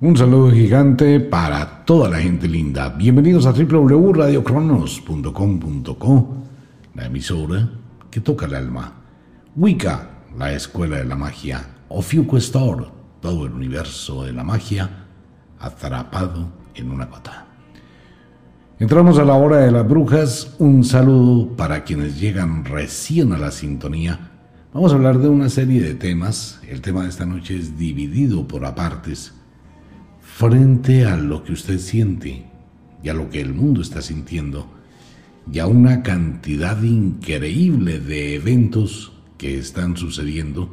Un saludo gigante para toda la gente linda. Bienvenidos a www.radiocronos.com.co, la emisora que toca el alma. Wicca, la escuela de la magia. Ofiuco todo el universo de la magia atrapado en una gota. Entramos a la hora de las brujas. Un saludo para quienes llegan recién a la sintonía. Vamos a hablar de una serie de temas. El tema de esta noche es dividido por apartes frente a lo que usted siente y a lo que el mundo está sintiendo y a una cantidad increíble de eventos que están sucediendo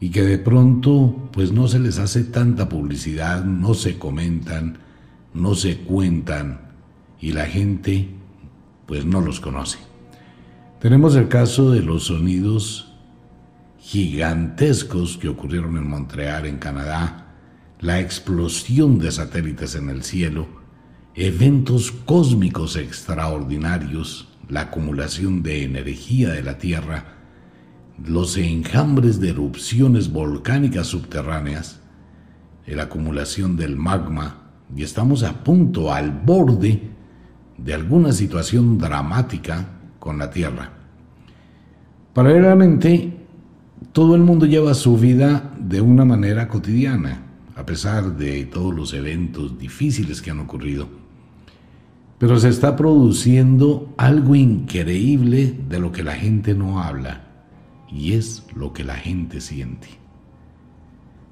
y que de pronto pues no se les hace tanta publicidad, no se comentan, no se cuentan y la gente pues no los conoce. Tenemos el caso de los sonidos gigantescos que ocurrieron en Montreal, en Canadá, la explosión de satélites en el cielo, eventos cósmicos extraordinarios, la acumulación de energía de la Tierra, los enjambres de erupciones volcánicas subterráneas, la acumulación del magma, y estamos a punto, al borde de alguna situación dramática con la Tierra. Paralelamente, todo el mundo lleva su vida de una manera cotidiana a pesar de todos los eventos difíciles que han ocurrido. Pero se está produciendo algo increíble de lo que la gente no habla, y es lo que la gente siente.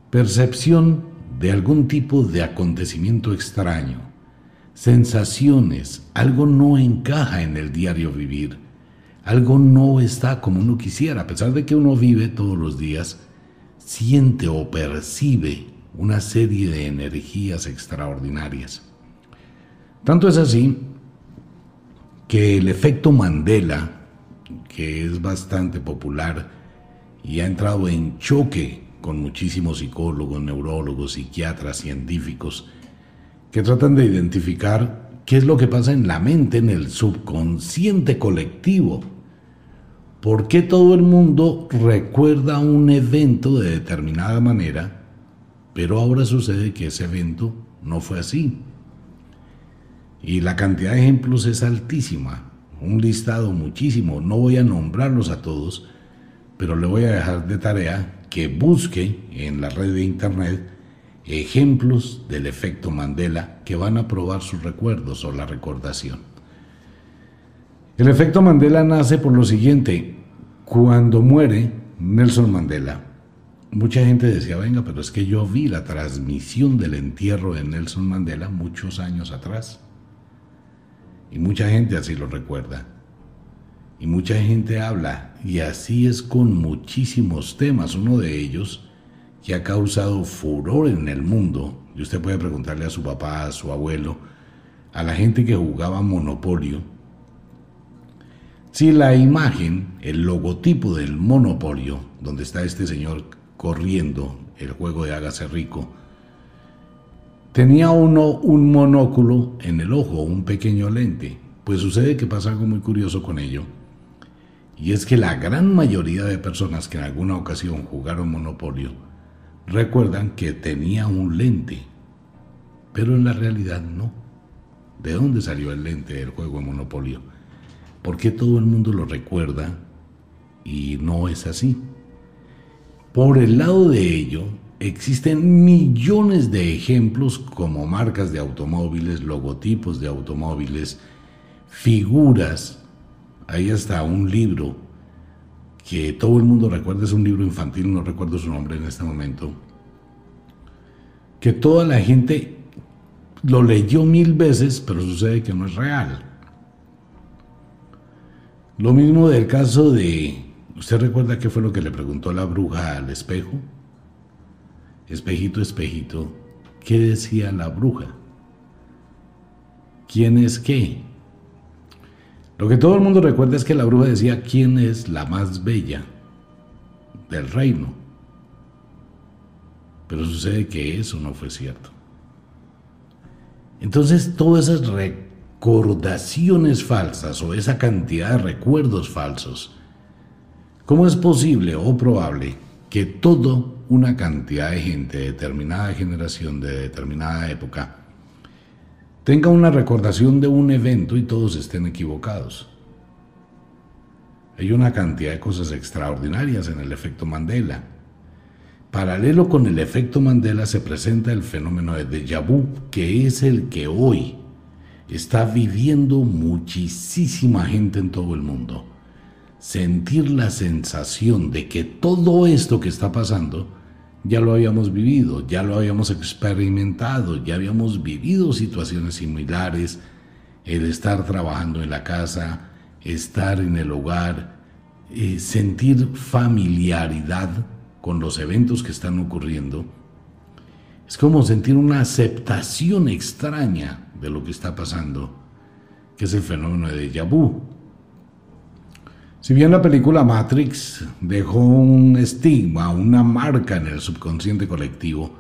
Percepción de algún tipo de acontecimiento extraño, sensaciones, algo no encaja en el diario vivir, algo no está como uno quisiera, a pesar de que uno vive todos los días, siente o percibe una serie de energías extraordinarias. Tanto es así que el efecto Mandela, que es bastante popular y ha entrado en choque con muchísimos psicólogos, neurólogos, psiquiatras, científicos, que tratan de identificar qué es lo que pasa en la mente, en el subconsciente colectivo. ¿Por qué todo el mundo recuerda un evento de determinada manera pero ahora sucede que ese evento no fue así. Y la cantidad de ejemplos es altísima, un listado muchísimo. No voy a nombrarlos a todos, pero le voy a dejar de tarea que busque en la red de internet ejemplos del efecto Mandela que van a probar sus recuerdos o la recordación. El efecto Mandela nace por lo siguiente. Cuando muere Nelson Mandela, mucha gente decía, venga, pero es que yo vi la transmisión del entierro de Nelson Mandela muchos años atrás. Y mucha gente así lo recuerda. Y mucha gente habla. Y así es con muchísimos temas. Uno de ellos que ha causado furor en el mundo. Y usted puede preguntarle a su papá, a su abuelo, a la gente que jugaba Monopolio. Si la imagen, el logotipo del Monopolio, donde está este señor corriendo el juego de Hágase Rico, tenía uno un monóculo en el ojo, un pequeño lente. Pues sucede que pasa algo muy curioso con ello. Y es que la gran mayoría de personas que en alguna ocasión jugaron Monopolio recuerdan que tenía un lente, pero en la realidad no. ¿De dónde salió el lente del juego de Monopolio? ¿Por qué todo el mundo lo recuerda y no es así? Por el lado de ello, existen millones de ejemplos como marcas de automóviles, logotipos de automóviles, figuras. Hay hasta un libro que todo el mundo recuerda, es un libro infantil, no recuerdo su nombre en este momento, que toda la gente lo leyó mil veces, pero sucede que no es real. Lo mismo del caso de ¿Usted recuerda qué fue lo que le preguntó la bruja al espejo? Espejito, espejito, ¿qué decía la bruja? ¿Quién es qué? Lo que todo el mundo recuerda es que la bruja decía quién es la más bella del reino. Pero sucede que eso no fue cierto. Entonces todas esas recordaciones falsas o esa cantidad de recuerdos falsos ¿Cómo es posible o probable que todo una cantidad de gente de determinada generación, de determinada época, tenga una recordación de un evento y todos estén equivocados. Hay una cantidad de cosas extraordinarias en el efecto Mandela. Paralelo con el efecto Mandela se presenta el fenómeno de déjà vu, que es el que hoy está viviendo muchísima gente en todo el mundo. Sentir la sensación de que todo esto que está pasando ya lo habíamos vivido, ya lo habíamos experimentado, ya habíamos vivido situaciones similares, el estar trabajando en la casa, estar en el hogar, eh, sentir familiaridad con los eventos que están ocurriendo. Es como sentir una aceptación extraña de lo que está pasando, que es el fenómeno de déjà. Si bien la película Matrix dejó un estigma, una marca en el subconsciente colectivo,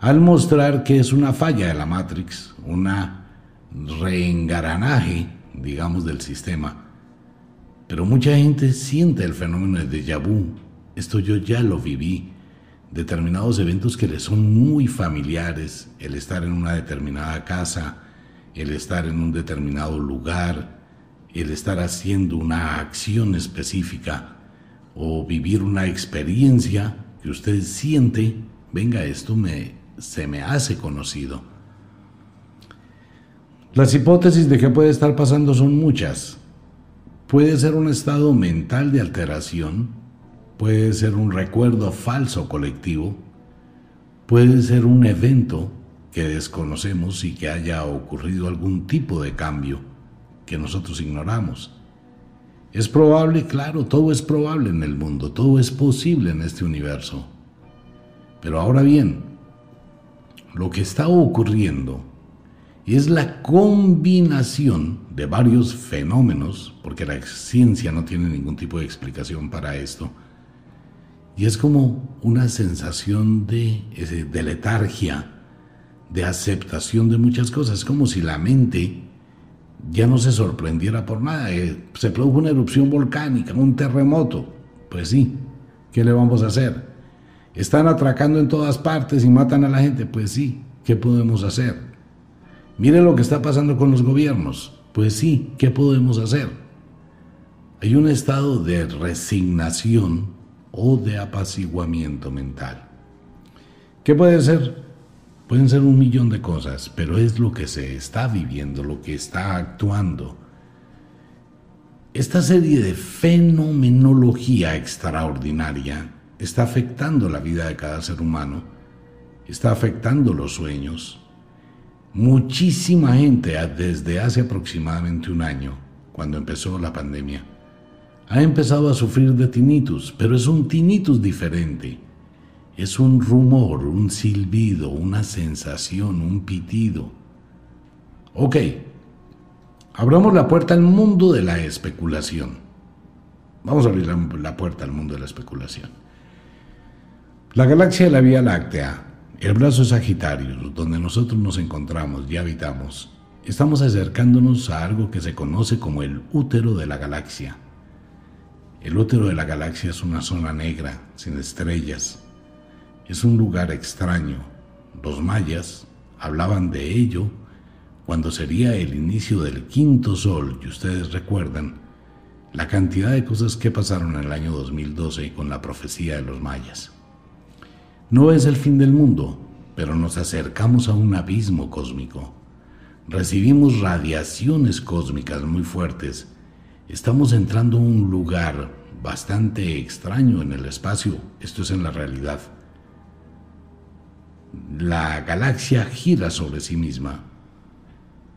al mostrar que es una falla de la Matrix, una reengaranaje, digamos, del sistema. Pero mucha gente siente el fenómeno de déjà vu. Esto yo ya lo viví. Determinados eventos que le son muy familiares, el estar en una determinada casa, el estar en un determinado lugar, el estar haciendo una acción específica o vivir una experiencia que usted siente, venga, esto me, se me hace conocido. Las hipótesis de qué puede estar pasando son muchas. Puede ser un estado mental de alteración, puede ser un recuerdo falso colectivo, puede ser un evento que desconocemos y que haya ocurrido algún tipo de cambio que nosotros ignoramos. Es probable, claro, todo es probable en el mundo, todo es posible en este universo. Pero ahora bien, lo que está ocurriendo es la combinación de varios fenómenos, porque la ciencia no tiene ningún tipo de explicación para esto, y es como una sensación de, de letargia, de aceptación de muchas cosas, como si la mente ya no se sorprendiera por nada. Eh, se produjo una erupción volcánica, un terremoto. Pues sí, ¿qué le vamos a hacer? Están atracando en todas partes y matan a la gente. Pues sí, ¿qué podemos hacer? Mire lo que está pasando con los gobiernos. Pues sí, ¿qué podemos hacer? Hay un estado de resignación o de apaciguamiento mental. ¿Qué puede ser? Pueden ser un millón de cosas, pero es lo que se está viviendo, lo que está actuando. Esta serie de fenomenología extraordinaria está afectando la vida de cada ser humano, está afectando los sueños. Muchísima gente desde hace aproximadamente un año, cuando empezó la pandemia, ha empezado a sufrir de tinnitus, pero es un tinnitus diferente es un rumor, un silbido, una sensación, un pitido. Ok, abramos la puerta al mundo de la especulación. Vamos a abrir la, puerta al mundo de la especulación. La galaxia de la Vía Láctea, el brazo Sagitario, donde nosotros nos encontramos y habitamos, estamos acercándonos a algo que se conoce como el útero de la galaxia. El útero de la galaxia es una zona negra, sin estrellas, es un lugar extraño. Los mayas hablaban de ello cuando sería el inicio del quinto sol, y ustedes recuerdan la cantidad de cosas que pasaron en el año 2012 con la profecía de los mayas. No es el fin del mundo, pero nos acercamos a un abismo cósmico. Recibimos radiaciones cósmicas muy fuertes. Estamos entrando a un lugar bastante extraño en el espacio. Esto es en la realidad la galaxia gira sobre sí misma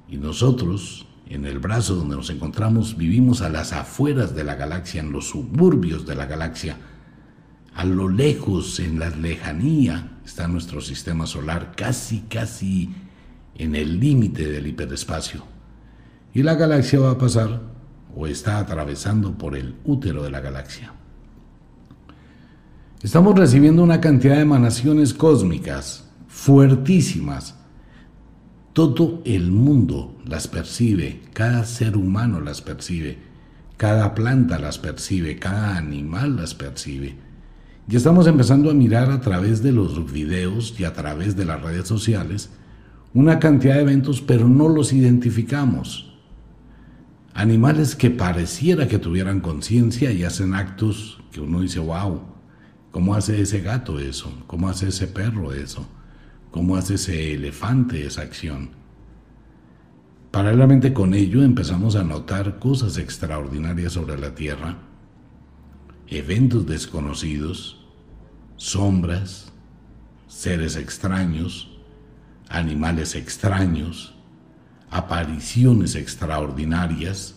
y nosotros, en el brazo donde nos encontramos, vivimos a las afueras de la galaxia, en los suburbios de la galaxia. A lo lejos, en la lejanía, está nuestro sistema solar, casi, casi en el límite del hiperespacio. Y la galaxia va a pasar o está atravesando por el útero de la galaxia. Estamos recibiendo una cantidad de emanaciones cósmicas fuertísimas. Todo el mundo las percibe, cada ser humano las percibe, cada planta las percibe, cada animal las percibe. Y estamos empezando a mirar a través de los videos y a través de las redes sociales una cantidad de eventos, pero no los identificamos. Animales que pareciera que tuvieran conciencia y hacen actos que uno dice, wow, ¿cómo hace ese gato eso? ¿Cómo hace ese perro eso? ¿Cómo hace ese elefante esa acción? Paralelamente con ello empezamos a notar cosas extraordinarias sobre la Tierra, eventos desconocidos, sombras, seres extraños, animales extraños, apariciones extraordinarias,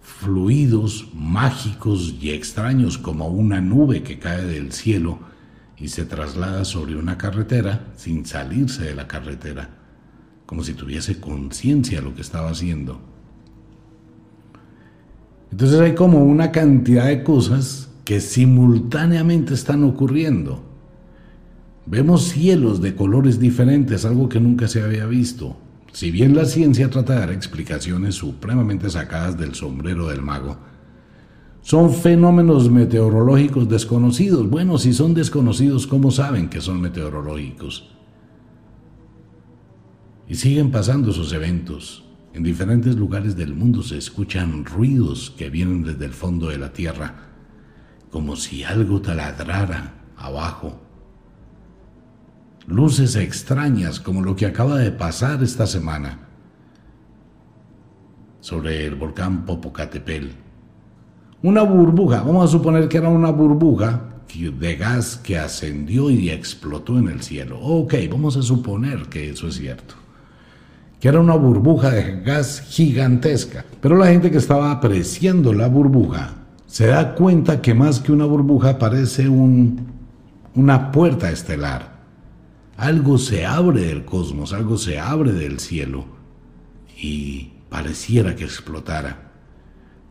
fluidos mágicos y extraños como una nube que cae del cielo y se traslada sobre una carretera sin salirse de la carretera, como si tuviese conciencia de lo que estaba haciendo. Entonces hay como una cantidad de cosas que simultáneamente están ocurriendo. Vemos cielos de colores diferentes, algo que nunca se había visto. Si bien la ciencia trata de dar explicaciones supremamente sacadas del sombrero del mago, son fenómenos meteorológicos desconocidos. Bueno, si son desconocidos, ¿cómo saben que son meteorológicos? Y siguen pasando esos eventos. En diferentes lugares del mundo se escuchan ruidos que vienen desde el fondo de la tierra, como si algo taladrara abajo luces extrañas como lo que acaba de pasar esta semana sobre el volcán Popocatépetl. Una burbuja, vamos a suponer que era una burbuja de gas que ascendió y explotó en el cielo. Ok, vamos a suponer que eso es cierto. Que era una burbuja de gas gigantesca. Pero la gente que estaba apreciando la burbuja se da cuenta que más que una burbuja parece un, una puerta estelar algo se abre del cosmos, algo se abre del cielo y pareciera que explotara.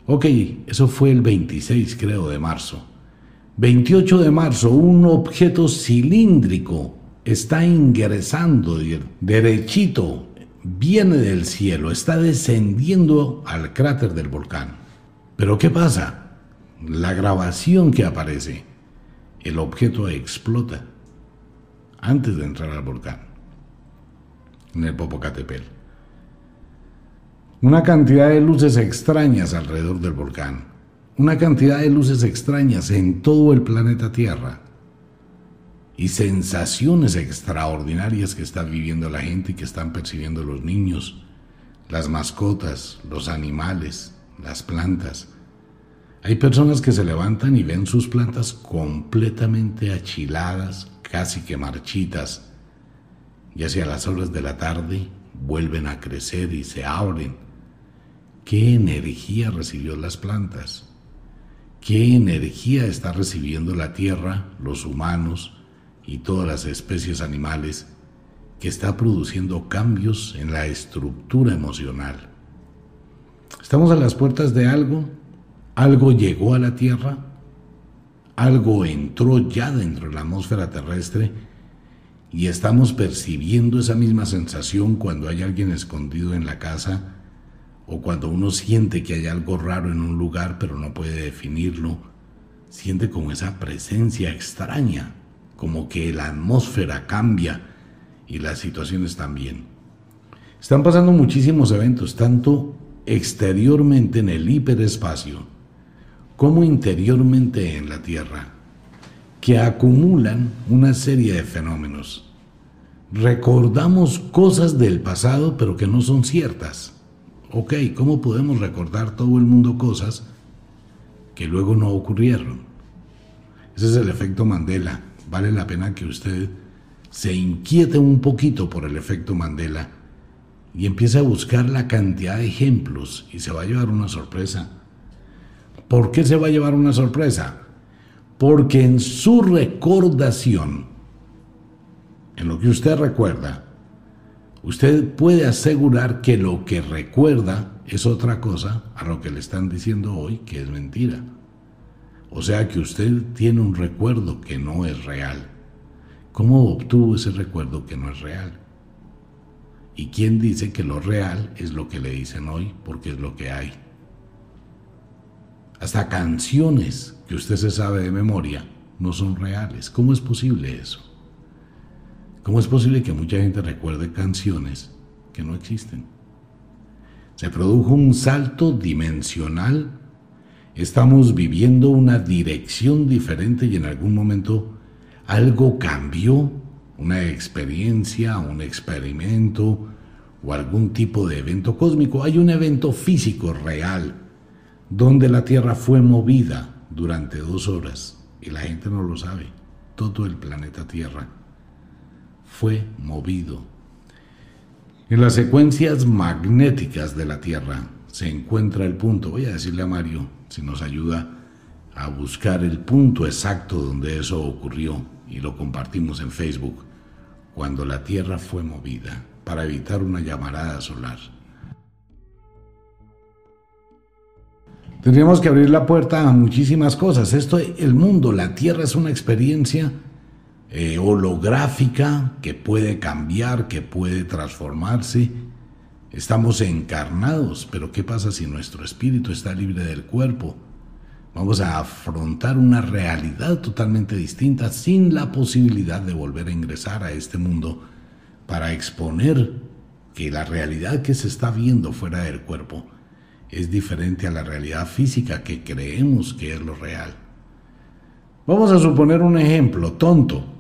Ok, eso fue el 26 creo de marzo. 28 de marzo, un objeto cilíndrico está ingresando derechito, viene del cielo, está descendiendo al cráter del volcán. Pero ¿qué pasa? La grabación que aparece, el objeto explota antes de entrar al volcán, en el Popocatépetl. Una cantidad de luces extrañas alrededor del volcán, una cantidad de luces extrañas en todo el planeta Tierra y sensaciones extraordinarias que está viviendo la gente y que están percibiendo los niños, las mascotas, los animales, las plantas. Hay personas que se levantan y ven sus plantas completamente achiladas, casi que marchitas, y hacia las horas de la tarde vuelven a crecer y se abren. ¿Qué energía recibió las plantas? ¿Qué energía está recibiendo la tierra, los humanos y todas las especies animales que está produciendo cambios en la estructura emocional? Estamos a las puertas de algo, algo llegó a la tierra, algo entró ya dentro de la atmósfera terrestre y estamos percibiendo esa misma sensación cuando hay alguien escondido en la casa o cuando uno siente que hay algo raro en un lugar pero no puede definirlo, siente como esa presencia extraña, como que la atmósfera cambia y las situaciones también. Están pasando muchísimos eventos, tanto exteriormente en el hiperespacio, como interiormente en la Tierra, que acumulan una serie de fenómenos. Recordamos cosas del pasado pero que no son ciertas. Ok, ¿cómo podemos recordar todo el mundo cosas que luego no ocurrieron? Ese es el efecto Mandela. Vale la pena que usted se inquiete un poquito por el efecto Mandela y empiece a buscar la cantidad de ejemplos y se va a llevar una sorpresa ¿Por qué se va a llevar una sorpresa? Porque en su recordación, en lo que usted recuerda, usted puede asegurar que lo que recuerda es otra cosa a lo que le están diciendo hoy que es mentira. O sea que usted tiene un recuerdo que no es real. ¿Cómo obtuvo ese recuerdo que no es real? ¿Y quién dice que lo real es lo que le dicen hoy porque es lo que hay? hasta canciones que usted se sabe de memoria, no son reales. ¿Cómo es posible eso? ¿Cómo es posible que mucha gente recuerde canciones que no existen? Se produjo un salto dimensional. Estamos viviendo una dirección diferente y en algún momento algo cambió, una experiencia, un experimento o algún tipo de evento cósmico. Hay un evento físico real donde la Tierra fue movida durante dos horas y la gente no lo sabe. Todo el planeta Tierra fue movido. En las secuencias magnéticas de la Tierra se encuentra el punto. Voy a decirle a Mario si nos ayuda a buscar el punto exacto donde eso ocurrió y lo compartimos en Facebook cuando la Tierra fue movida para evitar una llamarada solar. Tendríamos que abrir la puerta a muchísimas cosas. Esto, el mundo, la Tierra es una experiencia eh, holográfica que puede cambiar, que puede transformarse. Estamos encarnados, pero ¿qué pasa si nuestro espíritu está libre del cuerpo? Vamos a afrontar una realidad totalmente distinta sin la posibilidad de volver a ingresar a este mundo para exponer que la realidad que se está viendo fuera del cuerpo es diferente a la realidad física que creemos que es lo real. Vamos a suponer un ejemplo tonto.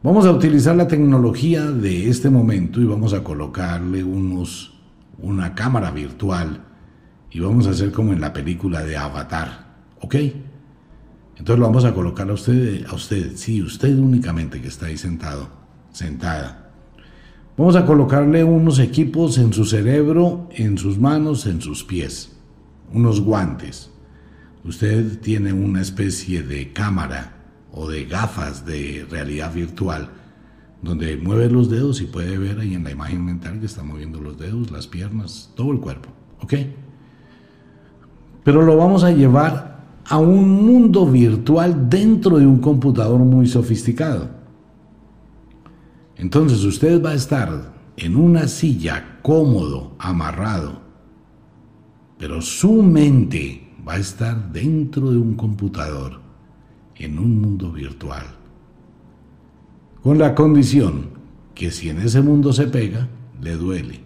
Vamos a utilizar la tecnología de este momento y vamos a colocarle unos, una cámara virtual y vamos a hacer como en la película de Avatar, ¿ok? Entonces lo vamos a colocar a usted, a usted, sí, usted únicamente que está ahí sentado, sentada. Vamos a colocarle unos equipos en su cerebro, en sus manos, en sus pies, unos guantes. Usted tiene una especie de cámara o de gafas de realidad virtual donde mueve los dedos y puede ver ahí en la imagen mental que está moviendo los dedos, las piernas, todo el cuerpo. ¿Ok? Pero lo vamos a llevar a un mundo virtual dentro de un computador muy sofisticado. Entonces usted va a estar en una silla cómodo, amarrado, pero su mente va a estar dentro de un computador, en un mundo virtual, con la condición que si en ese mundo se pega, le duele,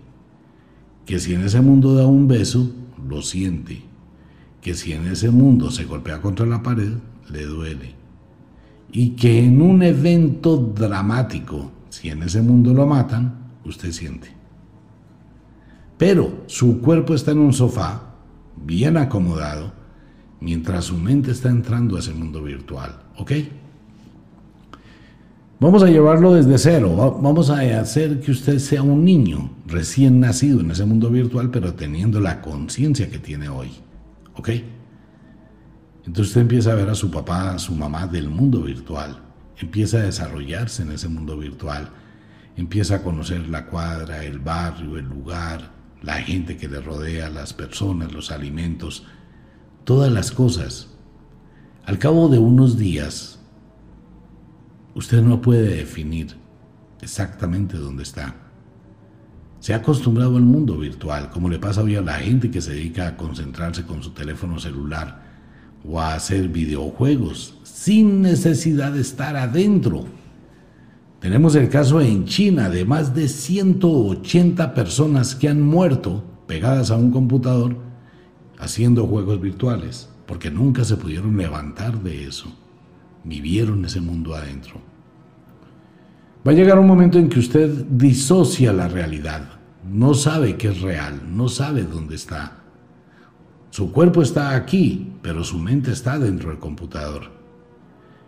que si en ese mundo da un beso, lo siente, que si en ese mundo se golpea contra la pared, le duele, y que en un evento dramático si en ese mundo lo matan, usted siente. Pero su cuerpo está en un sofá, bien acomodado, mientras su mente está entrando a ese mundo virtual. ¿Ok? Vamos a llevarlo desde cero. Vamos a hacer que usted sea un niño recién nacido en ese mundo virtual, pero teniendo la conciencia que tiene hoy. ¿Ok? Entonces usted empieza a ver a su papá, a su mamá del mundo virtual empieza a desarrollarse en ese mundo virtual, empieza a conocer la cuadra, el barrio, el lugar, la gente que le rodea, las personas, los alimentos, todas las cosas. Al cabo de unos días, usted no puede definir exactamente dónde está. Se ha acostumbrado al mundo virtual, como le pasa a la gente que se dedica a concentrarse con su teléfono celular o a hacer videojuegos sin necesidad de estar adentro. Tenemos el caso en China de más de 180 personas que han muerto pegadas a un computador haciendo juegos virtuales, porque nunca se pudieron levantar de eso. Vivieron ese mundo adentro. Va a llegar un momento en que usted disocia la realidad, no sabe que es real, no sabe dónde está su cuerpo está aquí, pero su mente está dentro del computador.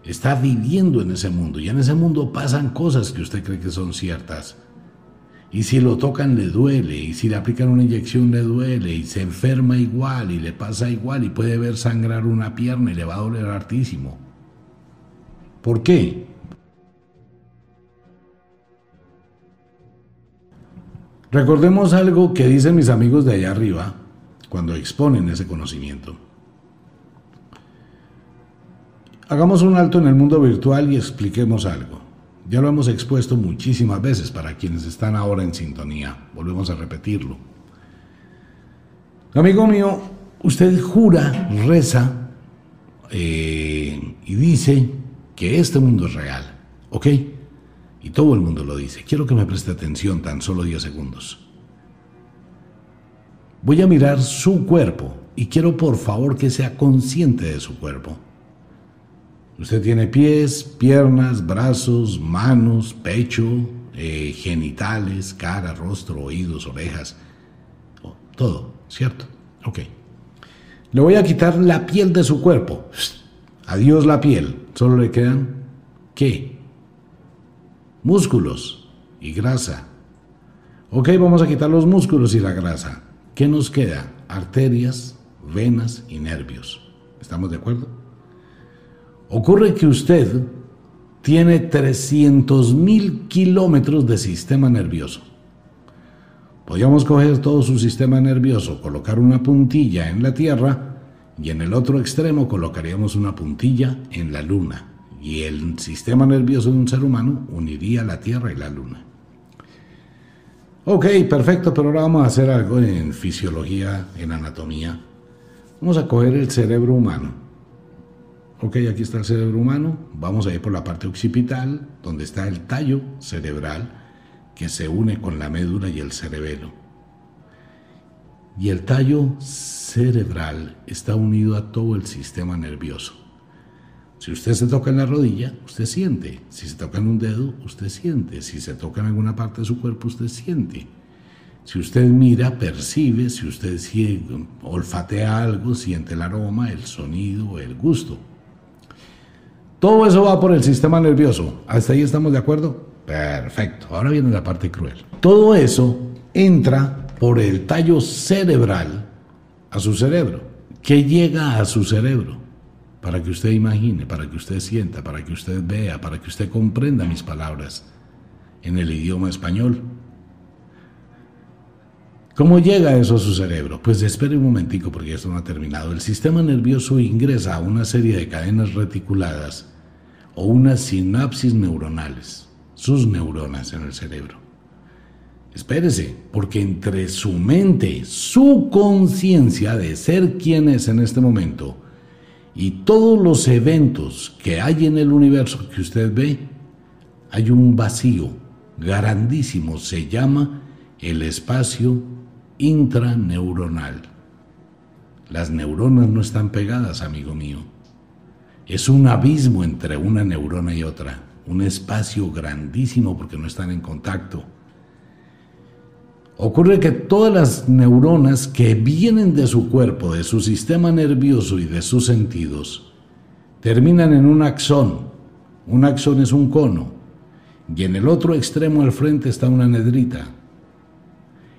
Está viviendo en ese mundo y en ese mundo pasan cosas que usted cree que son ciertas. Y si lo tocan le duele, y si le aplican una inyección le duele, y se enferma igual, y le pasa igual, y puede ver sangrar una pierna y le va a doler hartísimo. ¿Por qué? Recordemos algo que dicen mis amigos de allá arriba, cuando exponen ese conocimiento. Hagamos un alto en el mundo virtual y expliquemos algo. Ya lo hemos expuesto muchísimas veces para quienes están ahora en sintonía. Volvemos a repetirlo. Amigo mío, usted jura, reza, eh, y dice que este mundo es real, ¿ok? Y todo el mundo lo dice. Quiero que me preste atención tan solo 10 segundos. Voy a mirar su cuerpo y quiero por favor que sea consciente de su cuerpo. Usted tiene pies, piernas, brazos, manos, pecho, eh, genitales, cara, rostro, oídos, orejas, oh, todo, ¿cierto? Ok. Le voy a quitar la piel de su cuerpo. Adiós la piel. Solo le quedan, ¿qué? Músculos y grasa. Ok, vamos a quitar los músculos y la grasa. ¿Qué nos queda? Arterias, venas y nervios. ¿Estamos de acuerdo? Ocurre que usted tiene 300.000 kilómetros de sistema nervioso. Podríamos coger todo su sistema nervioso, colocar una puntilla en la Tierra y en el otro extremo colocaríamos una puntilla en la Luna. Y el sistema nervioso de un ser humano uniría la Tierra y la Luna. Ok, perfecto, pero ahora vamos a hacer algo en fisiología, en anatomía. Vamos a coger el cerebro humano Ok, aquí está el cerebro humano, vamos a ir por la parte occipital, donde está el tallo cerebral que se une con la médula y el cerebelo. Y el tallo cerebral está unido a todo el sistema nervioso. Si usted se toca en la rodilla, usted siente. Si se toca en un dedo, usted siente. Si se toca en alguna parte de su cuerpo, usted siente. Si usted mira, percibe. Si usted olfatea algo, siente el aroma, el sonido, el gusto. Todo eso va por el sistema nervioso. ¿Hasta ahí estamos de acuerdo? Perfecto. Ahora viene la parte cruel. Todo eso entra por el tallo cerebral a su cerebro. ¿Qué llega a su cerebro? Para que usted imagine, para que usted sienta, para que usted vea, para que usted comprenda mis palabras en el idioma español. ¿Cómo llega eso a su cerebro? Pues espere un momentico porque esto no ha terminado. El sistema nervioso ingresa a una serie de cadenas reticuladas o unas sinapsis neuronales, sus neuronas en el cerebro. Espérese, porque entre su mente, su conciencia de ser quien es en este momento y todos los eventos que hay en el universo que usted ve, hay un vacío grandísimo, se llama el espacio intraneuronal. Las neuronas no están pegadas, amigo mío. Es un abismo entre una neurona y otra, un espacio grandísimo porque no están en contacto. Ocurre que todas las neuronas que vienen de su cuerpo, de su sistema nervioso y de sus sentidos, terminan en un axón. Un axón es un cono y en el otro extremo al frente está una nedrita.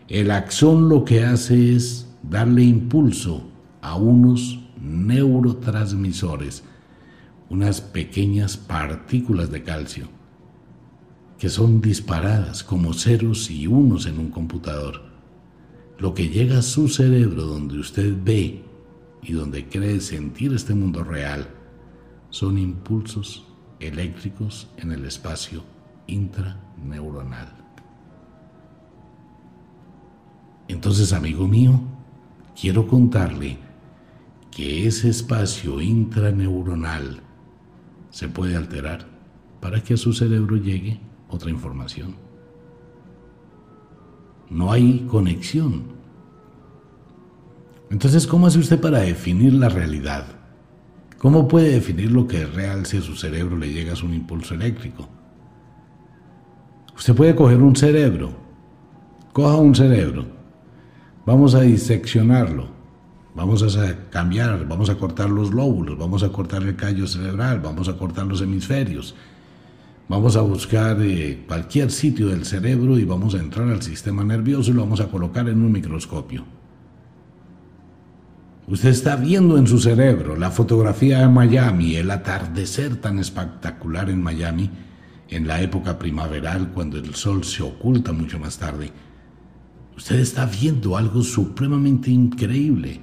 El axón lo que hace es darle impulso a unos neurotransmisores unas pequeñas partículas de calcio que son disparadas como ceros y unos en un computador. Lo que llega a su cerebro donde usted ve y donde cree sentir este mundo real son impulsos eléctricos en el espacio intraneuronal. Entonces, amigo mío, quiero contarle que ese espacio intraneuronal se puede alterar para que a su cerebro llegue otra información. No hay conexión. Entonces, ¿cómo hace usted para definir la realidad? ¿Cómo puede definir lo que es real si a su cerebro le llega un impulso eléctrico? Usted puede coger un cerebro, coja un cerebro, vamos a diseccionarlo, Vamos a cambiar, vamos a cortar los lóbulos, vamos a cortar el callo cerebral, vamos a cortar los hemisferios. Vamos a buscar eh, cualquier sitio del cerebro y vamos a entrar al sistema nervioso y lo vamos a colocar en un microscopio. Usted está viendo en su cerebro la fotografía de Miami, el atardecer tan espectacular en Miami, en la época primaveral, cuando el sol se oculta mucho más tarde. Usted está viendo algo supremamente increíble.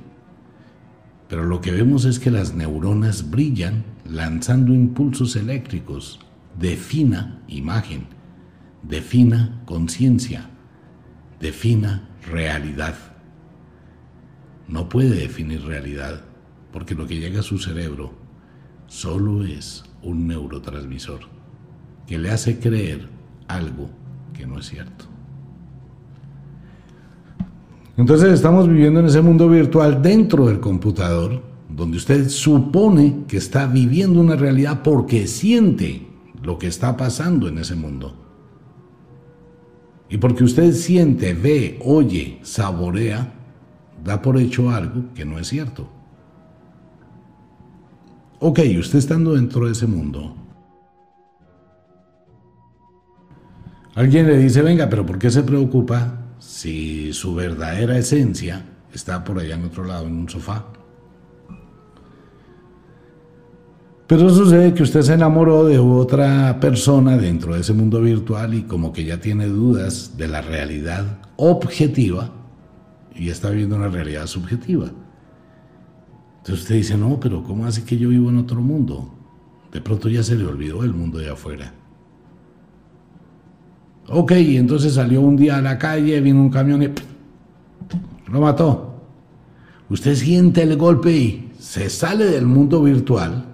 Pero lo que vemos es que las neuronas brillan lanzando impulsos eléctricos de fina imagen, de fina conciencia, de fina realidad. No puede definir realidad, porque lo que llega a su cerebro solo es un neurotransmisor que le hace creer algo que no es cierto. Entonces estamos viviendo en ese mundo virtual dentro del computador, donde usted supone que está viviendo una realidad porque siente lo que está pasando en ese mundo. Y porque usted siente, ve, oye, saborea, da por hecho algo que no es cierto. Ok, usted estando dentro de ese mundo, alguien le dice, venga, pero ¿por qué se preocupa si su verdadera esencia está por allá en otro lado, en un sofá? Pero sucede que usted se enamoró de otra persona dentro de ese mundo virtual y como que ya tiene dudas de la realidad objetiva y está viviendo una realidad subjetiva. Entonces usted dice, no, pero ¿cómo hace que yo vivo en otro mundo? De pronto ya se le olvidó el mundo de afuera. Ok, entonces salió un día a la calle, vino un camión y lo mató. Usted siente el golpe y se sale del mundo virtual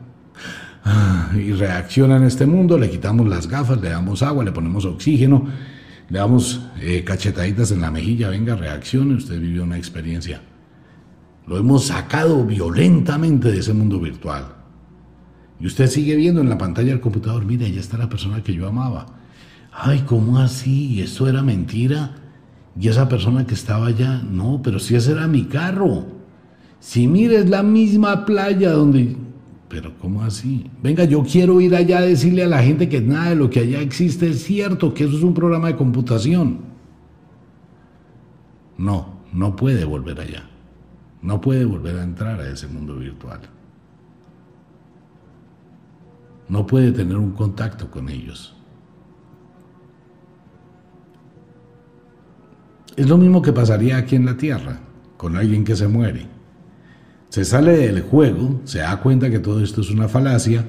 Ah, y reacciona en este mundo, le quitamos las gafas, le damos agua, le ponemos oxígeno, le damos eh, cachetaditas en la mejilla, venga, reaccione, usted vivió una experiencia. Lo hemos sacado violentamente de ese mundo virtual. Y usted sigue viendo en la pantalla del computador, mire, ahí está la persona que yo amaba. Ay, ¿cómo así? ¿Y esto era mentira? ¿Y esa persona que estaba allá? No, pero si ese era mi carro. Si mire, es la misma playa donde pero ¿cómo así? Venga, yo quiero ir allá a decirle a la gente que nada de lo que allá existe es cierto, que eso es un programa de computación. No, no puede volver allá. No puede volver a entrar a ese mundo virtual. No puede tener un contacto con ellos. Es lo mismo que pasaría aquí en la Tierra, con alguien que se muere. Se sale del juego, se da cuenta que todo esto es una falacia,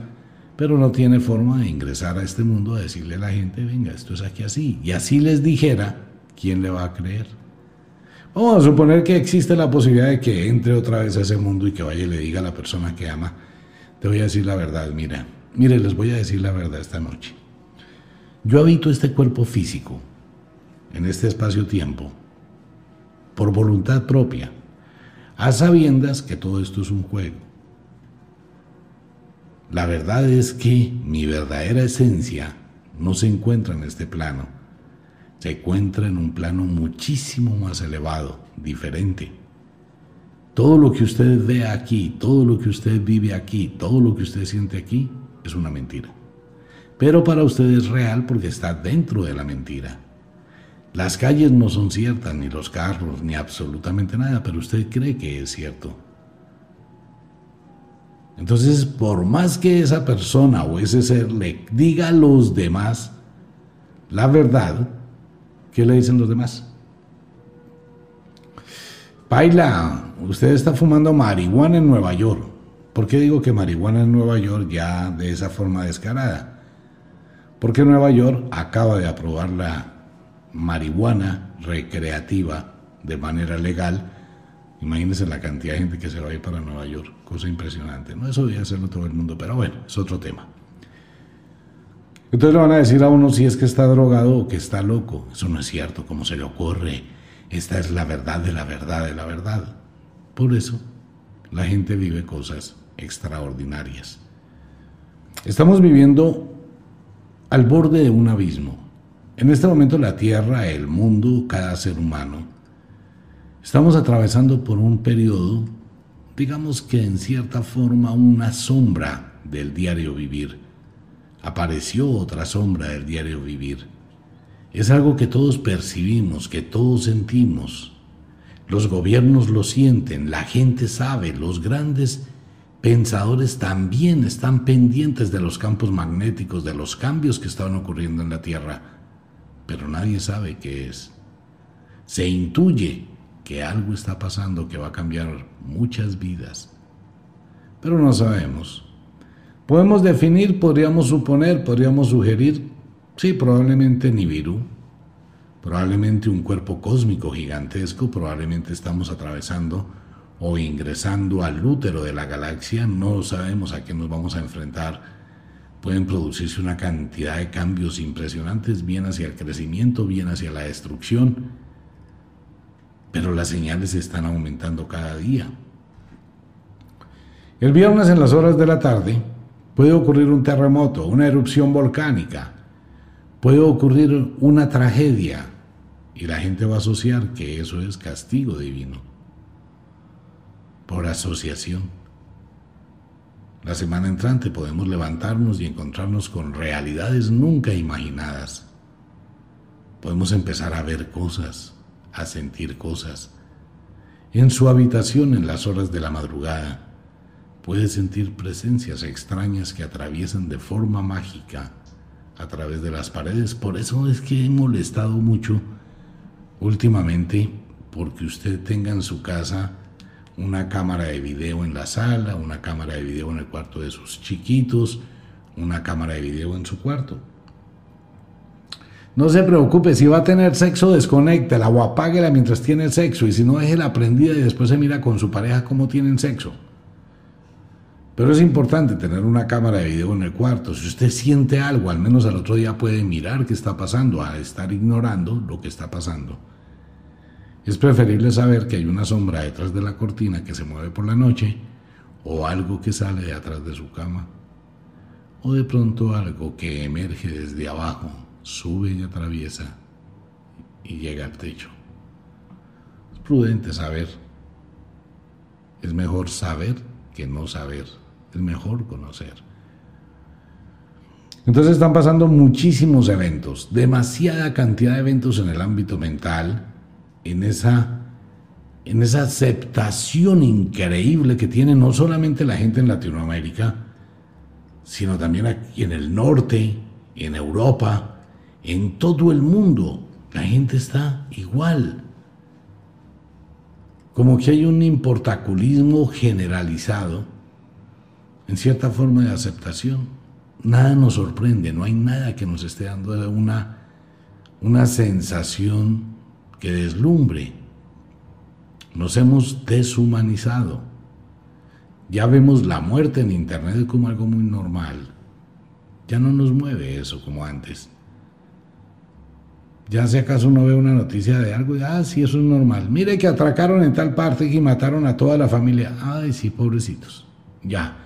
pero no tiene forma de ingresar a este mundo a decirle a la gente, venga, esto es aquí así. Y así les dijera, ¿quién le va a creer? Vamos a suponer que existe la posibilidad de que entre otra vez a ese mundo y que vaya y le diga a la persona que ama, te voy a decir la verdad, mira, mire, les voy a decir la verdad esta noche. Yo habito este cuerpo físico, en este espacio-tiempo, por voluntad propia a sabiendas que todo esto es un juego. La verdad es que mi verdadera esencia no se encuentra en este plano, se encuentra en un plano muchísimo más elevado, diferente. Todo lo que usted ve aquí, todo lo que usted vive aquí, todo lo que usted siente aquí, es una mentira. Pero para usted es real porque está dentro de la mentira. Las calles no son ciertas, ni los carros, ni absolutamente nada, pero usted cree que es cierto. Entonces, por más que esa persona o ese ser le diga a los demás la verdad, ¿qué le dicen los demás? Paila, usted está fumando marihuana en Nueva York. ¿Por qué digo que marihuana en Nueva York ya de esa forma descarada? Porque Nueva York acaba de aprobar la marihuana recreativa de manera legal, imagínense la cantidad de gente que se va a ir para Nueva York, cosa impresionante. No eso debe hacerlo todo el mundo, pero bueno, es otro tema. Entonces le van a decir a uno si es que está drogado o que está loco. Eso no es cierto, como se le ocurre. Esta es la verdad de la verdad de la verdad. Por eso la gente vive cosas extraordinarias. Estamos viviendo al borde de un abismo. En este momento la Tierra, el mundo, cada ser humano, estamos atravesando por un periodo, digamos que en cierta forma una sombra del diario vivir. Apareció otra sombra del diario vivir. Es algo que todos percibimos, que todos sentimos. Los gobiernos lo sienten, la gente sabe, los grandes pensadores también están pendientes de los campos magnéticos, de los cambios que estaban ocurriendo en la Tierra pero nadie sabe qué es. Se intuye que algo está pasando que va a cambiar muchas vidas, pero no sabemos. Podemos definir, podríamos suponer, podríamos sugerir, sí, probablemente Nibiru, probablemente un cuerpo cósmico gigantesco, probablemente estamos atravesando o ingresando al útero de la galaxia, no sabemos a qué nos vamos a enfrentar. Pueden producirse una cantidad de cambios impresionantes, bien hacia el crecimiento, bien hacia la destrucción, pero las señales están aumentando cada día. El viernes en las horas de la tarde puede ocurrir un terremoto, una erupción volcánica, puede ocurrir una tragedia y la gente va a asociar que eso es castigo divino por asociación. La semana entrante podemos levantarnos y encontrarnos con realidades nunca imaginadas. Podemos empezar a ver cosas, a sentir cosas. En su habitación en las horas de la madrugada puede sentir presencias extrañas que atraviesan de forma mágica a través de las paredes. Por eso es que he molestado mucho últimamente porque usted tenga en su casa una cámara de video en la sala, una cámara de video en el cuarto de sus chiquitos, una cámara de video en su cuarto. No se preocupe, si va a tener sexo, desconéctela o apáguela mientras tiene sexo y si no, la prendida y después se mira con su pareja cómo tienen sexo. Pero es importante tener una cámara de video en el cuarto. Si usted siente algo, al menos al otro día puede mirar qué está pasando, a estar ignorando lo que está pasando. Es preferible saber que hay una sombra detrás de la cortina que se mueve por la noche o algo que sale de atrás de su cama o de pronto algo que emerge desde abajo, sube y atraviesa y llega al techo. Es prudente saber. Es mejor saber que no saber. Es mejor conocer. Entonces están pasando muchísimos eventos, demasiada cantidad de eventos en el ámbito mental, en esa, en esa aceptación increíble que tiene no solamente la gente en Latinoamérica, sino también aquí en el norte, en Europa, en todo el mundo. La gente está igual. Como que hay un importaculismo generalizado en cierta forma de aceptación. Nada nos sorprende, no hay nada que nos esté dando una, una sensación que deslumbre. Nos hemos deshumanizado. Ya vemos la muerte en Internet como algo muy normal. Ya no nos mueve eso como antes. Ya si acaso uno ve una noticia de algo y, ah, sí, eso es normal. Mire que atracaron en tal parte y mataron a toda la familia. Ay, sí, pobrecitos. Ya.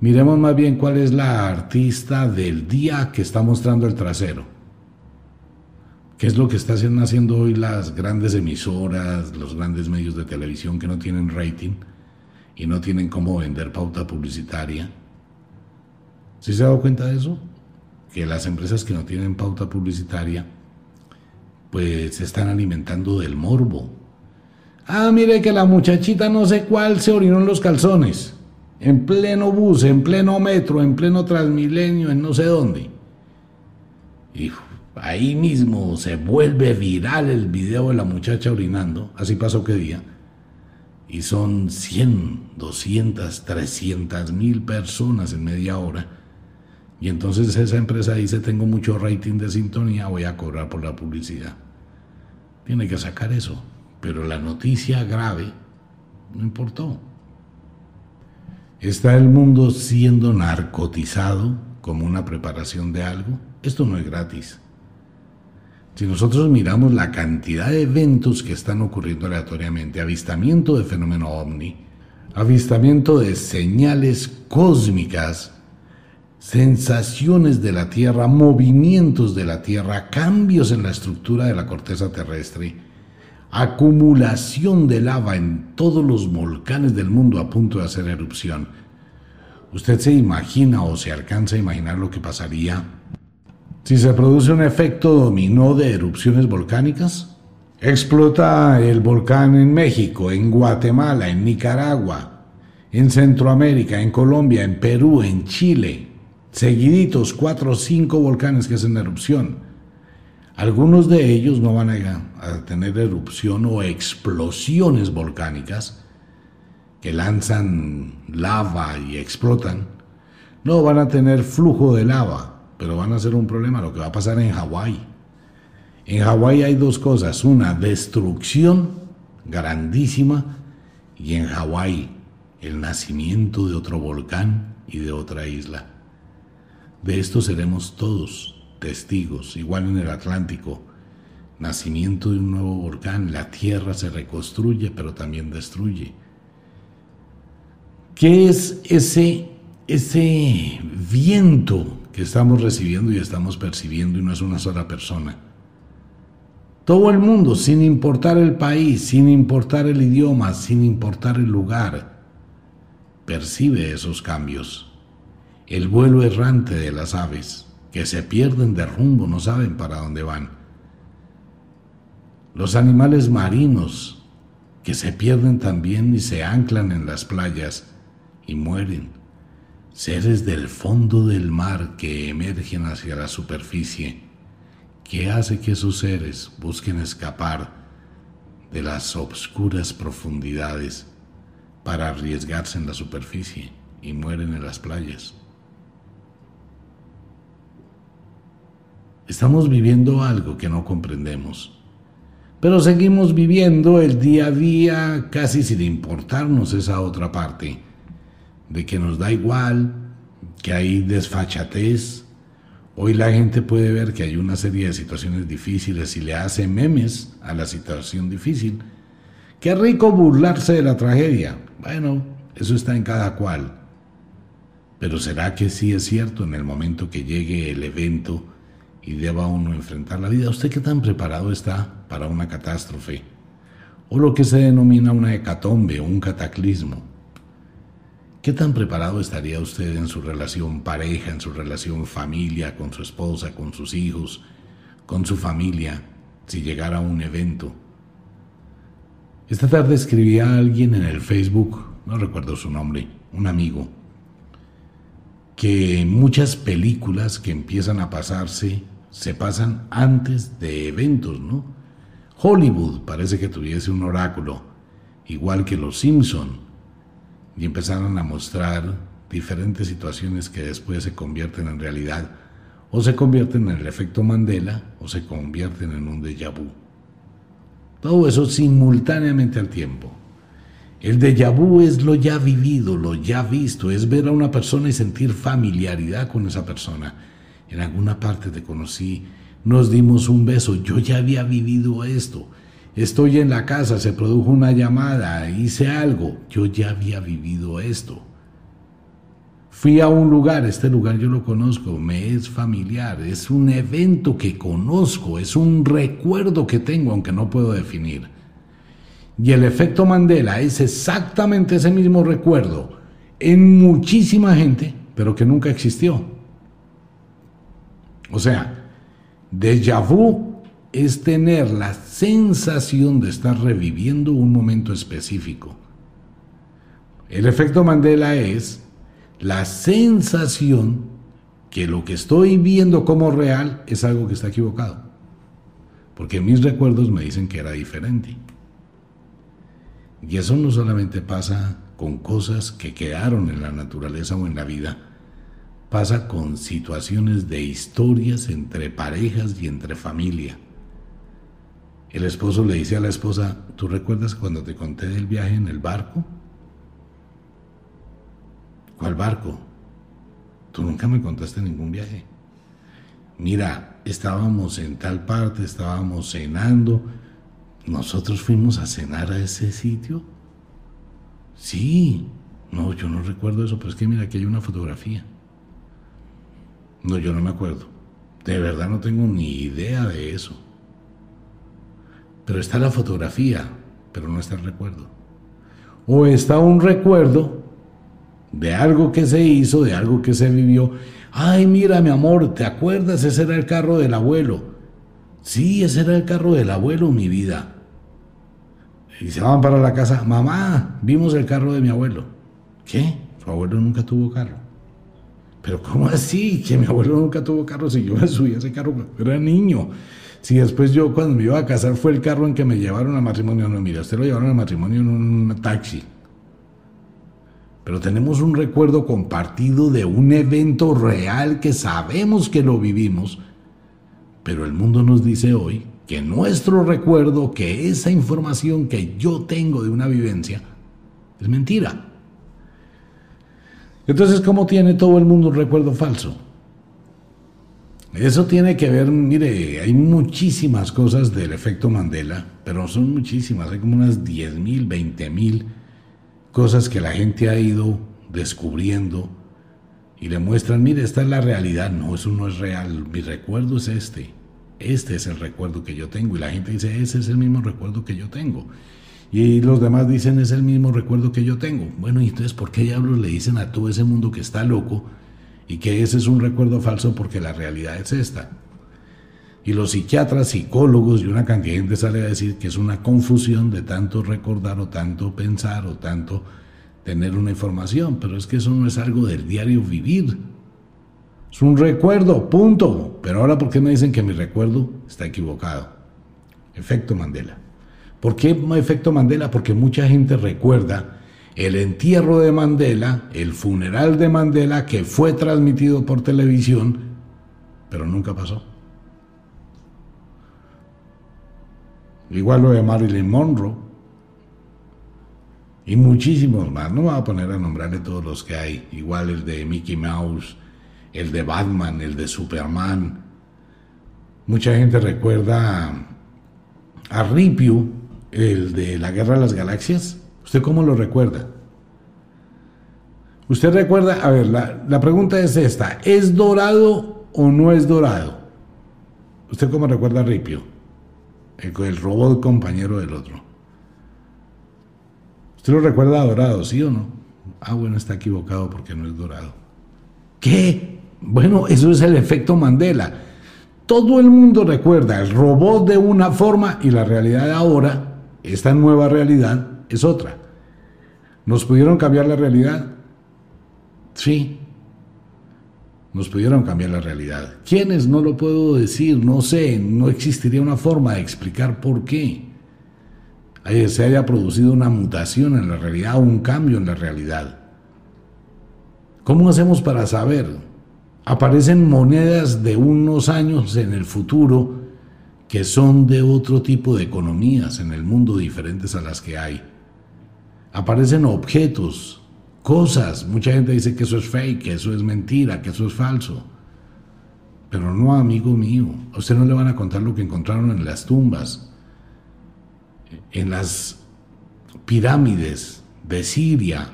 Miremos más bien cuál es la artista del día que está mostrando el trasero. ¿Qué es lo que están haciendo hoy las grandes emisoras, los grandes medios de televisión que no tienen rating y no tienen cómo vender pauta publicitaria? ¿Sí se ha dado cuenta de eso? Que las empresas que no tienen pauta publicitaria, pues se están alimentando del morbo. Ah, mire que la muchachita no sé cuál se orinó en los calzones, en pleno bus, en pleno metro, en pleno transmilenio, en no sé dónde. Hijo, Ahí mismo se vuelve viral el video de la muchacha orinando, así pasó que día, y son 100, 200, 300 mil personas en media hora. Y entonces esa empresa dice, tengo mucho rating de sintonía, voy a cobrar por la publicidad. Tiene que sacar eso, pero la noticia grave no importó. ¿Está el mundo siendo narcotizado como una preparación de algo? Esto no es gratis. Si nosotros miramos la cantidad de eventos que están ocurriendo aleatoriamente, avistamiento de fenómeno ovni, avistamiento de señales cósmicas, sensaciones de la Tierra, movimientos de la Tierra, cambios en la estructura de la corteza terrestre, acumulación de lava en todos los volcanes del mundo a punto de hacer erupción. ¿Usted se imagina o se alcanza a imaginar lo que pasaría si se produce un efecto dominó de erupciones volcánicas, explota el volcán en México, en Guatemala, en Nicaragua, en Centroamérica, en Colombia, en Perú, en Chile, seguiditos cuatro o cinco volcanes que hacen erupción. Algunos de ellos no van a, tener erupción o explosiones volcánicas que lanzan lava y explotan. No van a tener flujo de lava pero van a ser un problema lo que va a pasar en Hawái. En Hawái hay dos cosas, una destrucción grandísima y en Hawái el nacimiento de otro volcán y de otra isla. De esto seremos todos testigos, igual en el Atlántico. Nacimiento de un nuevo volcán, la tierra se reconstruye pero también destruye. ¿Qué es ese, ese viento que estamos recibiendo y estamos percibiendo y no es una sola persona? Todo el mundo, sin importar el país, sin importar el idioma, sin importar el lugar, percibe esos cambios. El vuelo errante de las aves, que se pierden de rumbo, no saben para dónde van. Los animales marinos, que se pierden también y se anclan en las playas y mueren. Seres del fondo del mar que emergen hacia la superficie ¿Qué hace que sus seres busquen escapar de las obscuras profundidades para arriesgarse en la superficie y mueren en las playas. Estamos viviendo algo que no comprendemos, pero seguimos viviendo el día a día casi sin importarnos esa otra parte, de que nos da igual, que hay desfachatez, Hoy la gente puede ver que hay una serie de situaciones difíciles y le hace memes a la situación difícil. Qué rico burlarse de la tragedia. Bueno, eso está en cada cual. Pero ¿será que sí es cierto en el momento que llegue el evento y deba uno enfrentar la vida? ¿Usted qué tan preparado está para una catástrofe? O lo que se denomina una hecatombe un cataclismo. ¿Qué tan preparado estaría usted en su relación pareja, en su relación familia, con su esposa, con sus hijos, con su familia, si llegara a un evento? Esta tarde escribía a alguien en el Facebook, no recuerdo su nombre, un amigo, que muchas películas que empiezan a pasarse se pasan antes de eventos, ¿no? Hollywood parece que tuviese un oráculo, igual que los Simpson y empezaron a mostrar diferentes situaciones que después se convierten en realidad o se convierten en el efecto Mandela o se convierten en un déjà vu. Todo eso simultáneamente al tiempo. El déjà vu es lo ya vivido, lo ya visto, es ver a una persona y sentir familiaridad con esa persona. En alguna parte te conocí, nos dimos un beso, yo ya había vivido esto Estoy en la casa, se produjo una llamada, hice algo, yo ya había vivido esto. Fui a un lugar, este lugar yo lo conozco, me es familiar, es un evento que conozco, es un recuerdo que tengo, aunque no puedo definir. Y el efecto Mandela es exactamente ese mismo recuerdo en muchísima gente, pero que nunca existió. O sea, déjà vu es tener la sensación de estar reviviendo un momento específico. El efecto Mandela es la sensación que lo que estoy viendo como real es algo que está equivocado. Porque mis recuerdos me dicen que era diferente. Y eso no solamente pasa con cosas que quedaron en la naturaleza o en la vida, pasa con situaciones de historias entre parejas y entre familia. El esposo le dice a la esposa, ¿tú recuerdas cuando te conté del viaje en el barco? ¿Cuál barco? Tú nunca me contaste ningún viaje. Mira, estábamos en tal parte, estábamos cenando. ¿Nosotros fuimos a cenar a ese sitio? Sí. No, yo no recuerdo eso, pero es que mira, aquí hay una fotografía. No, yo no me acuerdo. De verdad no tengo ni idea de eso. Pero está la fotografía, pero no está el recuerdo. O está un recuerdo de algo que se hizo, de algo que se vivió. Ay, mira, mi amor, ¿te acuerdas? Ese era el carro del abuelo. Sí, ese era el carro del abuelo, mi vida. Y se van para la casa, mamá, vimos el carro de mi abuelo. ¿Qué? Su abuelo nunca tuvo carro. Pero ¿cómo así? Que mi abuelo nunca tuvo carro si yo me subí a ese carro, era niño. Si después yo cuando me iba a casar fue el carro en que me llevaron al matrimonio, no, mira, usted lo llevaron al matrimonio en un taxi. Pero tenemos un recuerdo compartido de un evento real que sabemos que lo vivimos, pero el mundo nos dice hoy que nuestro recuerdo, que esa información que yo tengo de una vivencia, Es mentira. Entonces, ¿cómo tiene todo el mundo un recuerdo falso? Eso tiene que ver, mire, hay muchísimas cosas del efecto Mandela, pero son muchísimas, hay como unas 10 mil, 20 mil cosas que la gente ha ido descubriendo y le muestran, mire, esta es la realidad, no, eso no es real, mi recuerdo es este, este es el recuerdo que yo tengo y la gente dice, ese es el mismo recuerdo que yo tengo. Y los demás dicen, es el mismo recuerdo que yo tengo. Bueno, y entonces, ¿por qué diablos le dicen a todo ese mundo que está loco y que ese es un recuerdo falso porque la realidad es esta? Y los psiquiatras, psicólogos y una cantidad de gente sale a decir que es una confusión de tanto recordar o tanto pensar o tanto tener una información, pero es que eso no es algo del diario vivir. Es un recuerdo, punto. Pero ahora, ¿por qué me dicen que mi recuerdo está equivocado? Efecto Mandela. ¿Por qué efecto Mandela? Porque mucha gente recuerda el entierro de Mandela, el funeral de Mandela que fue transmitido por televisión, pero nunca pasó. Igual lo de Marilyn Monroe y muchísimos más. No me voy a poner a nombrarle todos los que hay. Igual el de Mickey Mouse, el de Batman, el de Superman. Mucha gente recuerda a Ripio, el de la Guerra de las Galaxias. ¿Usted cómo lo recuerda? Usted recuerda, a ver, la, la pregunta es esta, ¿es dorado o no es dorado? ¿Usted cómo recuerda a Ripio? El, el robot compañero del otro. ¿Usted lo recuerda dorado, sí o no? Ah, bueno, está equivocado porque no es dorado. ¿Qué? Bueno, eso es el efecto Mandela. Todo el mundo recuerda el robot de una forma y la realidad ahora, esta nueva realidad, es otra. ¿Nos pudieron cambiar la realidad? Sí. Nos pudieron cambiar la realidad. ¿Quiénes? No lo puedo decir, no sé, no existiría una forma de explicar por qué se haya producido una mutación en la realidad un cambio en la realidad. ¿Cómo hacemos para saber? Aparecen monedas de unos años en el futuro que son de otro tipo de economías en el mundo diferentes a las que hay. Aparecen objetos, cosas. Mucha gente dice que eso es fake, que eso es mentira, que eso es falso. Pero no, amigo mío, a usted no le van a contar lo que encontraron en las tumbas en las pirámides de Siria.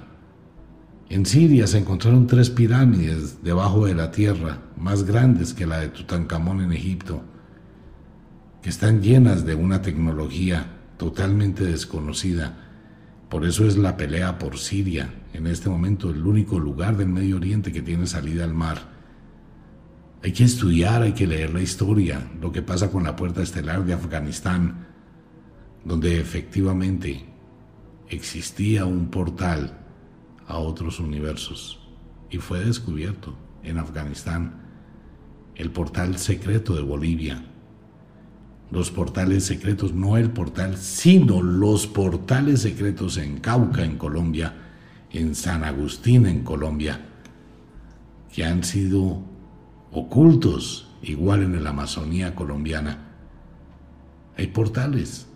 En Siria se encontraron tres pirámides debajo de la tierra, más grandes que la de Tutankamón en Egipto, que están llenas de una tecnología totalmente desconocida. Por eso es la pelea por Siria, en este momento el único lugar del Medio Oriente que tiene salida al mar. Hay que estudiar, hay que leer la historia, lo que pasa con la puerta estelar de Afganistán, donde efectivamente existía un portal a otros universos y fue descubierto en Afganistán el portal secreto de Bolivia. Los portales secretos, no el portal, sino los portales secretos en Cauca, en Colombia, en San Agustín, en Colombia, que han sido ocultos igual en la Amazonía colombiana. Hay portales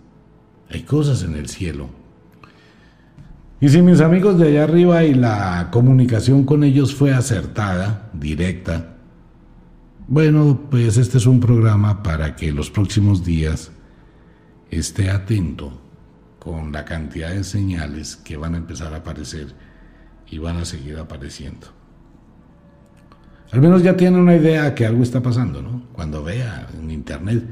hay cosas en el cielo. Y si mis amigos de allá arriba y la comunicación con ellos fue acertada, directa, bueno, pues este es un programa para que los próximos días esté atento con la cantidad de señales que van a empezar a aparecer y van a seguir apareciendo. Al menos ya tiene una idea que algo está pasando, ¿no? Cuando vea en internet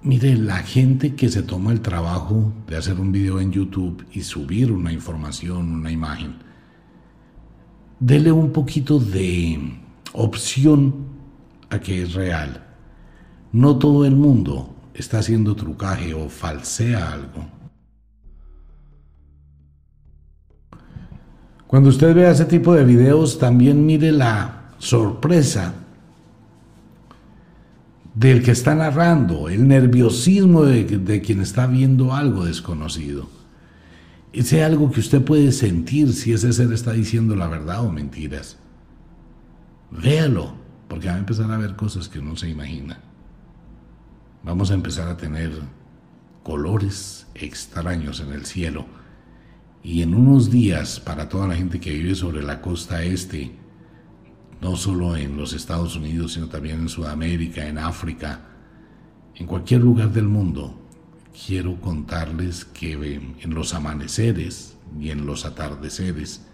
Mire, la gente que se toma el trabajo de hacer un video en YouTube y subir una información, una imagen, dele un poquito de opción a que es real. No todo el mundo está haciendo trucaje o falsea algo. Cuando usted vea ese tipo de videos, también mire la sorpresa del que está narrando, el nerviosismo de, quien está viendo algo desconocido. Ese algo que usted puede sentir si ese ser está diciendo la verdad o mentiras. Véalo, porque va a empezar a ver cosas que no se imagina. Vamos a empezar a tener colores extraños en el cielo Y en unos días, para toda la gente que vive sobre la costa este, no solo en los Estados Unidos, sino también en Sudamérica, en África, en cualquier lugar del mundo, quiero contarles que en los amaneceres y en los atardeceres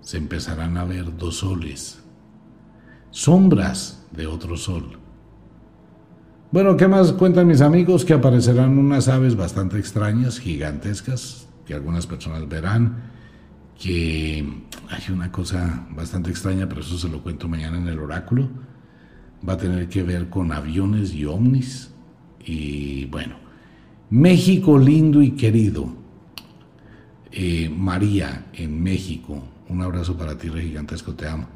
se empezarán a ver dos soles, sombras de otro sol. Bueno, ¿qué más cuentan mis amigos? Que aparecerán unas aves bastante extrañas, gigantescas, que algunas personas verán que hay una cosa bastante extraña, pero eso se lo cuento mañana en el oráculo. Va a tener que ver con aviones y ovnis. Y bueno, México lindo y querido. Eh, María en México, un abrazo para ti, Rey Gigantesco, te amo.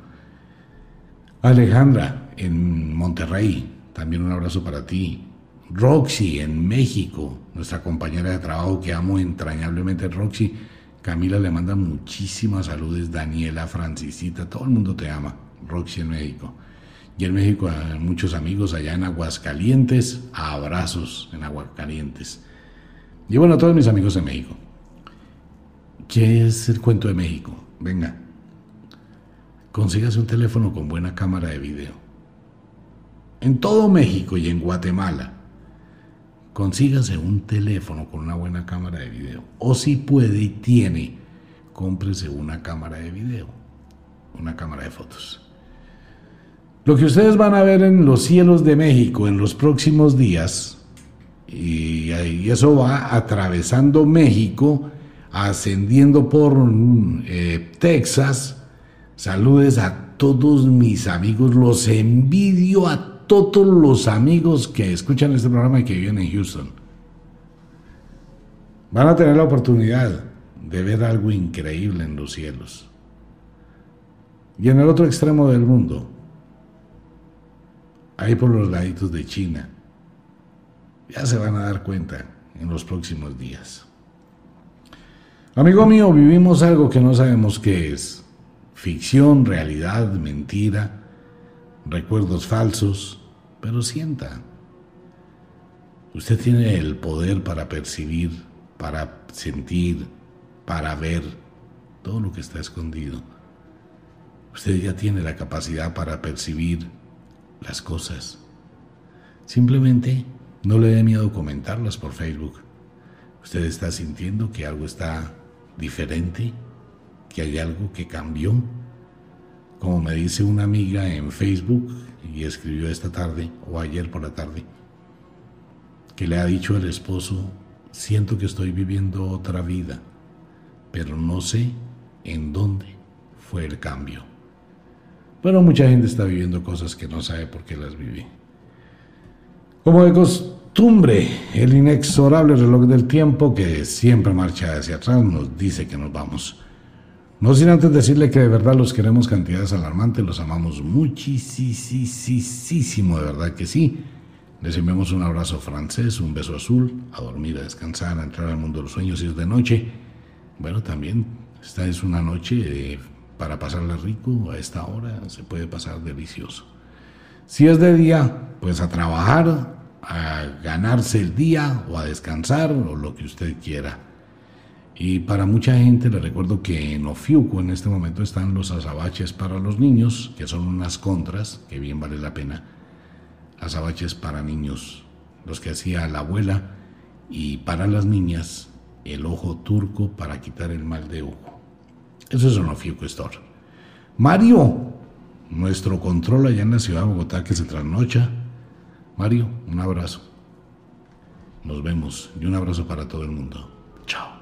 Alejandra en Monterrey, también un abrazo para ti. Roxy en México, nuestra compañera de trabajo que amo entrañablemente, Roxy Camila le manda muchísimas saludos, Daniela, Francisita, todo el mundo te ama, Roxy en México. Y en México hay muchos amigos allá en Aguascalientes, abrazos en Aguascalientes. Y bueno, a todos mis amigos de México. ¿Qué es el cuento de México? Venga, consígase un teléfono con buena cámara de video. En todo México y en Guatemala consígase un teléfono con una buena cámara de video. O si puede y tiene, cómprese una cámara de video, una cámara de fotos. Lo que ustedes van a ver en los cielos de México en los próximos días, y, eso va atravesando México, ascendiendo por eh, Texas. Saludes a todos mis amigos, los envidio a todos los amigos que escuchan este programa y que viven en Houston van a tener la oportunidad de ver algo increíble en los cielos. Y en el otro extremo del mundo, ahí por los laditos de China, ya se van a dar cuenta en los próximos días. Amigo mío, vivimos algo que no sabemos qué es. Ficción, realidad, mentira, recuerdos falsos, pero sienta. Usted tiene el poder para percibir, para sentir, para ver todo lo que está escondido. Usted ya tiene la capacidad para percibir las cosas. Simplemente no le dé miedo comentarlas por Facebook. Usted está sintiendo que algo está diferente, que hay algo que cambió. Como me dice una amiga en Facebook, y escribió esta tarde o ayer por la tarde que le ha dicho el esposo, siento que estoy viviendo otra vida, pero no sé en dónde fue el cambio. Bueno, mucha gente está viviendo cosas que no sabe por qué las vive. Como de costumbre, el inexorable reloj del tiempo que siempre marcha hacia atrás nos dice que nos vamos. No sin antes decirle que de verdad los queremos cantidades alarmantes, los amamos muchísimo, de verdad que sí. Les enviamos un abrazo francés, un beso azul, a dormir, a descansar, a entrar al mundo de los sueños si es de noche. Bueno, también esta es una noche para pasarla rico, a esta hora se puede pasar delicioso. Si es de día, pues a trabajar, a ganarse el día o a descansar o lo que usted quiera. Y para mucha gente les recuerdo que en Ofiuco en este momento están los azabaches para los niños, que son unas contras, que bien vale la pena. Azabaches para niños, los que hacía la abuela, y para las niñas, el ojo turco para quitar el mal de ojo. Eso es un Ofiuco Store. Mario, nuestro control allá en la ciudad de Bogotá que se trasnocha. Mario, un abrazo. Nos vemos y un abrazo para todo el mundo. Chao.